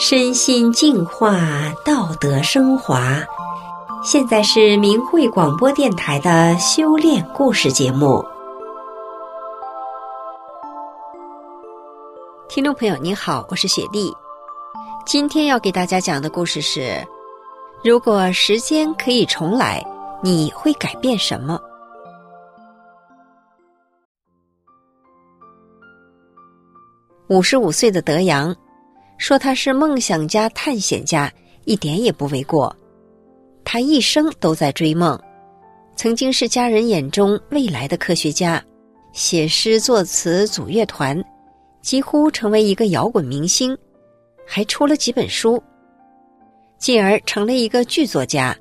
身心净化，道德升华。现在是明慧广播电台的修炼故事节目。听众朋友，您好，我是雪莉。今天要给大家讲的故事是：如果时间可以重来，你会改变什么？五十五岁的德阳。说他是梦想家、探险家，一点也不为过。他一生都在追梦，曾经是家人眼中未来的科学家，写诗作词组乐团，几乎成为一个摇滚明星，还出了几本书，进而成了一个剧作家。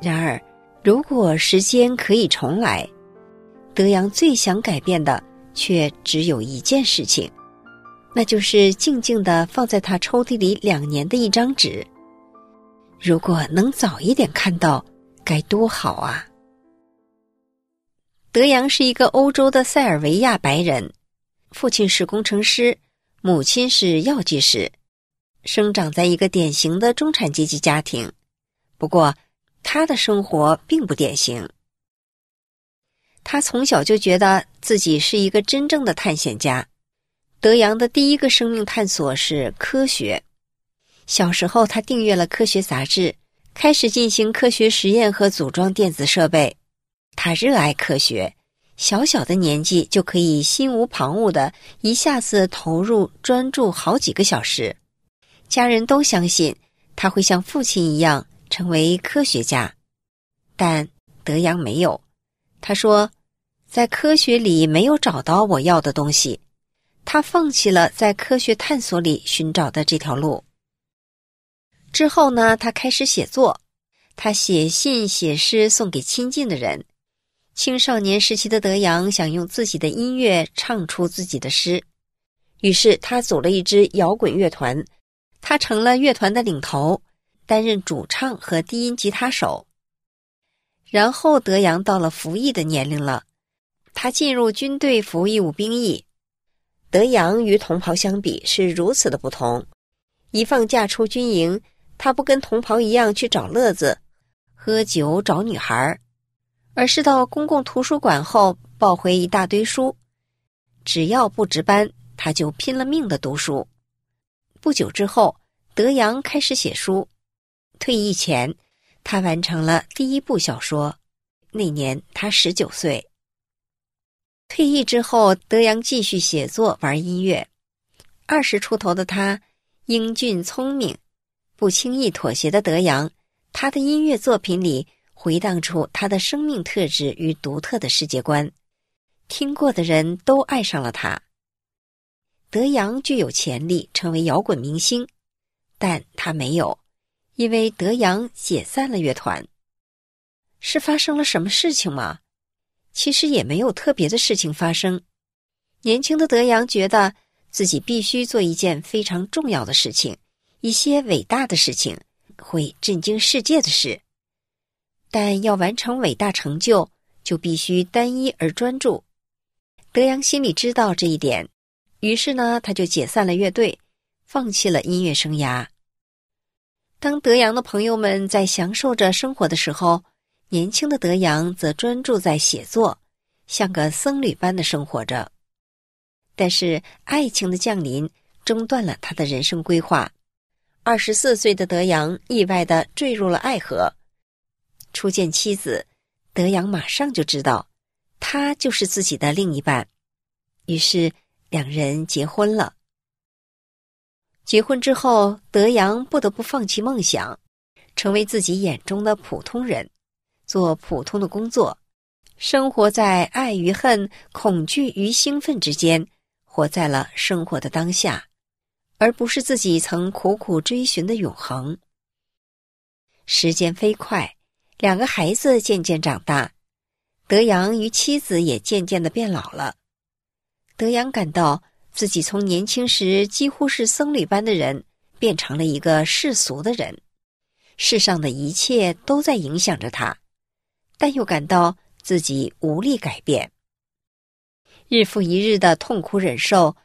然而，如果时间可以重来，德阳最想改变的却只有一件事情。那就是静静的放在他抽屉里两年的一张纸。如果能早一点看到，该多好啊！德阳是一个欧洲的塞尔维亚白人，父亲是工程师，母亲是药剂师，生长在一个典型的中产阶级家庭。不过，他的生活并不典型。他从小就觉得自己是一个真正的探险家。德阳的第一个生命探索是科学。小时候，他订阅了科学杂志，开始进行科学实验和组装电子设备。他热爱科学，小小的年纪就可以心无旁骛的一下子投入专注好几个小时。家人都相信他会像父亲一样成为科学家，但德阳没有。他说，在科学里没有找到我要的东西。他放弃了在科学探索里寻找的这条路。之后呢，他开始写作，他写信、写诗送给亲近的人。青少年时期的德阳想用自己的音乐唱出自己的诗，于是他组了一支摇滚乐团，他成了乐团的领头，担任主唱和低音吉他手。然后德阳到了服役的年龄了，他进入军队服义务兵役。德阳与同袍相比是如此的不同，一放假出军营，他不跟同袍一样去找乐子、喝酒、找女孩而是到公共图书馆后抱回一大堆书。只要不值班，他就拼了命的读书。不久之后，德阳开始写书。退役前，他完成了第一部小说。那年他十九岁。退役之后，德阳继续写作、玩音乐。二十出头的他，英俊聪明，不轻易妥协的德阳，他的音乐作品里回荡出他的生命特质与独特的世界观，听过的人都爱上了他。德阳具有潜力成为摇滚明星，但他没有，因为德阳解散了乐团。是发生了什么事情吗？其实也没有特别的事情发生。年轻的德阳觉得自己必须做一件非常重要的事情，一些伟大的事情，会震惊世界的事。但要完成伟大成就，就必须单一而专注。德阳心里知道这一点，于是呢，他就解散了乐队，放弃了音乐生涯。当德阳的朋友们在享受着生活的时候，年轻的德阳则专注在写作，像个僧侣般的生活着。但是，爱情的降临中断了他的人生规划。二十四岁的德阳意外的坠入了爱河。初见妻子，德阳马上就知道，他就是自己的另一半。于是，两人结婚了。结婚之后，德阳不得不放弃梦想，成为自己眼中的普通人。做普通的工作，生活在爱与恨、恐惧与兴奋之间，活在了生活的当下，而不是自己曾苦苦追寻的永恒。时间飞快，两个孩子渐渐长大，德阳与妻子也渐渐的变老了。德阳感到自己从年轻时几乎是僧侣般的人，变成了一个世俗的人，世上的一切都在影响着他。但又感到自己无力改变，日复一日的痛苦忍受，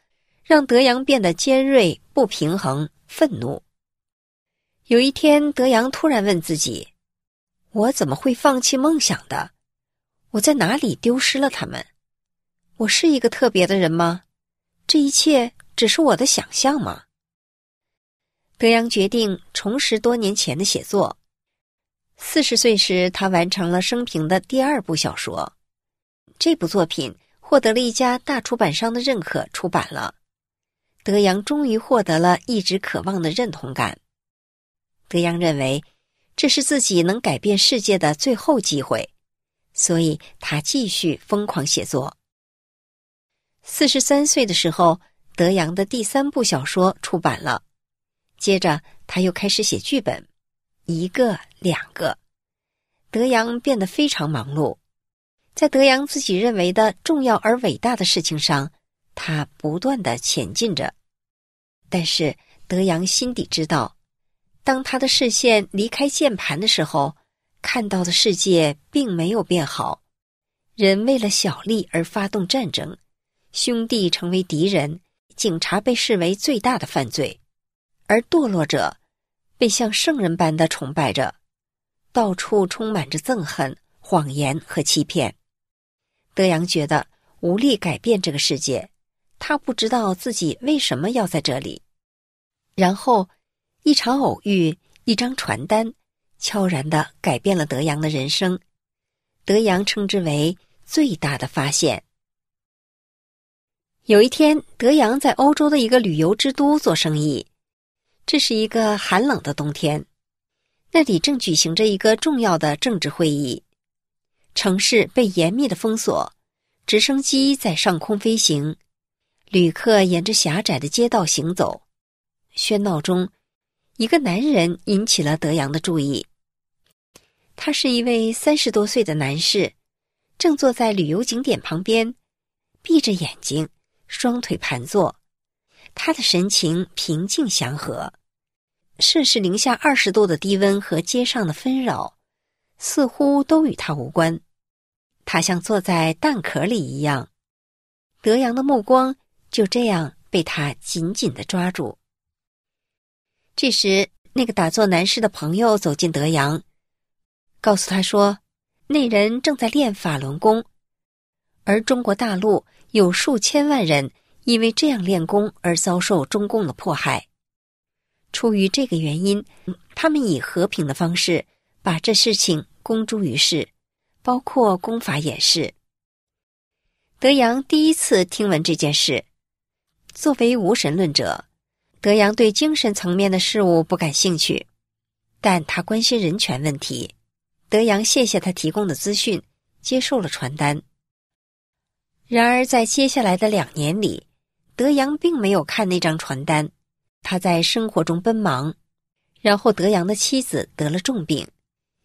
让德阳变得尖锐、不平衡、愤怒。有一天，德阳突然问自己：“我怎么会放弃梦想的？我在哪里丢失了他们？我是一个特别的人吗？这一切只是我的想象吗？”德阳决定重拾多年前的写作。四十岁时，他完成了生平的第二部小说。这部作品获得了一家大出版商的认可，出版了。德阳终于获得了一直渴望的认同感。德阳认为，这是自己能改变世界的最后机会，所以他继续疯狂写作。四十三岁的时候，德阳的第三部小说出版了，接着他又开始写剧本，一个两个。德阳变得非常忙碌，在德阳自己认为的重要而伟大的事情上，他不断的前进着。但是德阳心底知道。当他的视线离开键盘的时候，看到的世界并没有变好。人为了小利而发动战争，兄弟成为敌人，警察被视为最大的犯罪，而堕落者被像圣人般的崇拜着。到处充满着憎恨、谎言和欺骗。德阳觉得无力改变这个世界，他不知道自己为什么要在这里。然后。一场偶遇，一张传单，悄然的改变了德阳的人生。德阳称之为最大的发现。有一天，德阳在欧洲的一个旅游之都做生意，这是一个寒冷的冬天，那里正举行着一个重要的政治会议，城市被严密的封锁，直升机在上空飞行，旅客沿着狭窄的街道行走，喧闹中。一个男人引起了德阳的注意。他是一位三十多岁的男士，正坐在旅游景点旁边，闭着眼睛，双腿盘坐。他的神情平静祥和。摄氏零下二十度的低温和街上的纷扰，似乎都与他无关。他像坐在蛋壳里一样。德阳的目光就这样被他紧紧的抓住。这时，那个打坐男士的朋友走进德阳，告诉他说：“那人正在练法轮功，而中国大陆有数千万人因为这样练功而遭受中共的迫害。出于这个原因，他们以和平的方式把这事情公诸于世，包括功法演示。”德阳第一次听闻这件事，作为无神论者。德阳对精神层面的事物不感兴趣，但他关心人权问题。德阳谢谢他提供的资讯，接受了传单。然而，在接下来的两年里，德阳并没有看那张传单，他在生活中奔忙。然后，德阳的妻子得了重病，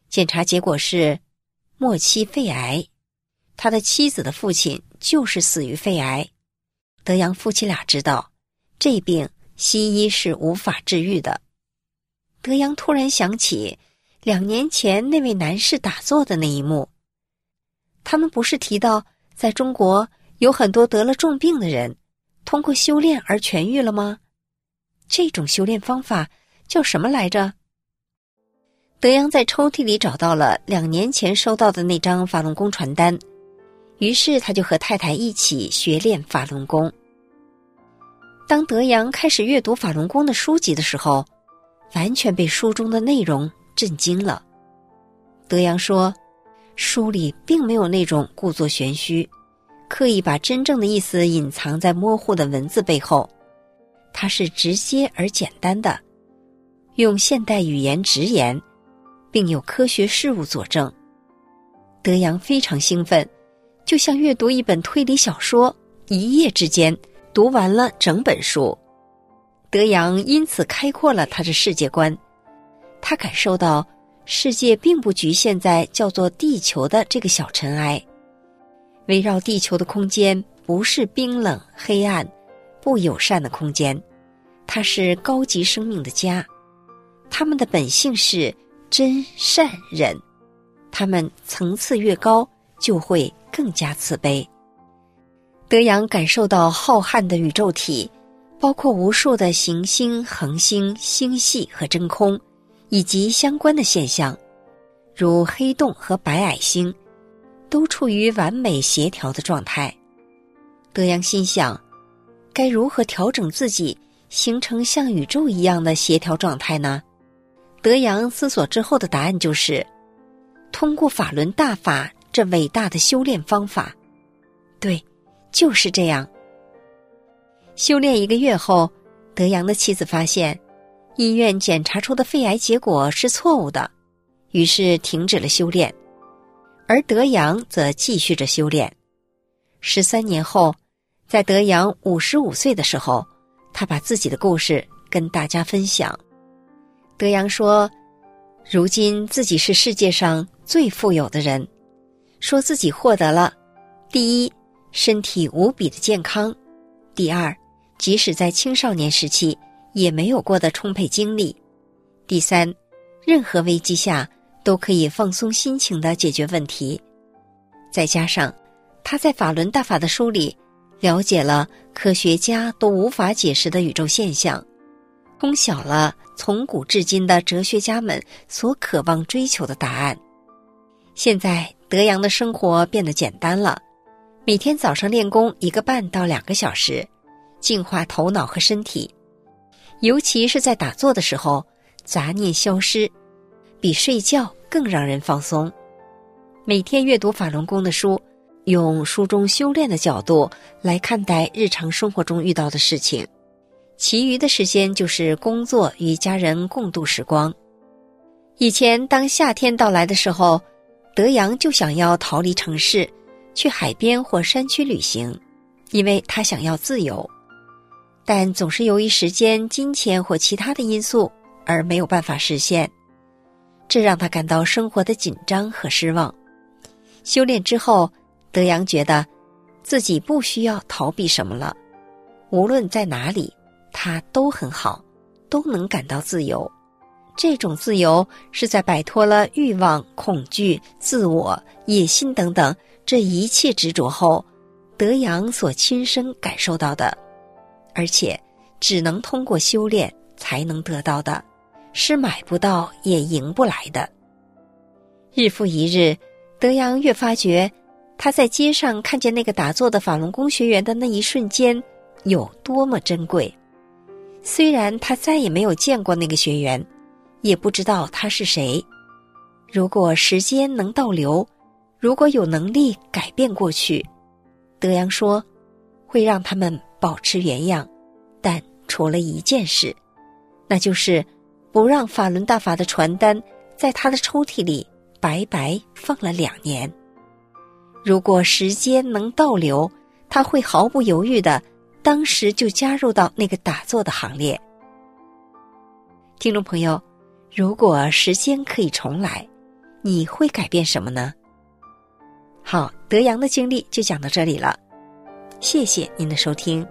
检查结果是末期肺癌。他的妻子的父亲就是死于肺癌。德阳夫妻俩知道这病。西医是无法治愈的。德阳突然想起两年前那位男士打坐的那一幕。他们不是提到在中国有很多得了重病的人通过修炼而痊愈了吗？这种修炼方法叫什么来着？德阳在抽屉里找到了两年前收到的那张法轮功传单，于是他就和太太一起学练法轮功。当德阳开始阅读法轮功的书籍的时候，完全被书中的内容震惊了。德阳说：“书里并没有那种故作玄虚，刻意把真正的意思隐藏在模糊的文字背后，它是直接而简单的，用现代语言直言，并有科学事物佐证。”德阳非常兴奋，就像阅读一本推理小说，一夜之间。读完了整本书，德阳因此开阔了他的世界观。他感受到世界并不局限在叫做地球的这个小尘埃，围绕地球的空间不是冰冷、黑暗、不友善的空间，它是高级生命的家。他们的本性是真善忍，他们层次越高，就会更加慈悲。德阳感受到浩瀚的宇宙体，包括无数的行星、恒星、星系和真空，以及相关的现象，如黑洞和白矮星，都处于完美协调的状态。德阳心想，该如何调整自己，形成像宇宙一样的协调状态呢？德阳思索之后的答案就是：通过法轮大法这伟大的修炼方法。对，就是这样。修炼一个月后，德阳的妻子发现，医院检查出的肺癌结果是错误的，于是停止了修炼，而德阳则继续着修炼。十三年后，在德阳五十五岁的时候，他把自己的故事跟大家分享。德阳说：“如今自己是世界上最富有的人，说自己获得了第一，身体无比的健康；第二。”即使在青少年时期，也没有过的充沛精力。第三，任何危机下都可以放松心情的解决问题。再加上他在法轮大法的书里了解了科学家都无法解释的宇宙现象，通晓了从古至今的哲学家们所渴望追求的答案。现在德阳的生活变得简单了，每天早上练功一个半到两个小时。净化头脑和身体，尤其是在打坐的时候，杂念消失，比睡觉更让人放松。每天阅读法轮功的书，用书中修炼的角度来看待日常生活中遇到的事情，其余的时间就是工作与家人共度时光。以前当夏天到来的时候，德阳就想要逃离城市，去海边或山区旅行，因为他想要自由。但总是由于时间、金钱或其他的因素而没有办法实现，这让他感到生活的紧张和失望。修炼之后，德阳觉得自己不需要逃避什么了，无论在哪里，他都很好，都能感到自由。这种自由是在摆脱了欲望、恐惧、自我、野心等等这一切执着后，德阳所亲身感受到的。而且，只能通过修炼才能得到的，是买不到也赢不来的。日复一日，德阳越发觉，他在街上看见那个打坐的法轮功学员的那一瞬间有多么珍贵。虽然他再也没有见过那个学员，也不知道他是谁。如果时间能倒流，如果有能力改变过去，德阳说，会让他们。保持原样，但除了一件事，那就是不让法轮大法的传单在他的抽屉里白白放了两年。如果时间能倒流，他会毫不犹豫的当时就加入到那个打坐的行列。听众朋友，如果时间可以重来，你会改变什么呢？好，德阳的经历就讲到这里了。谢谢您的收听。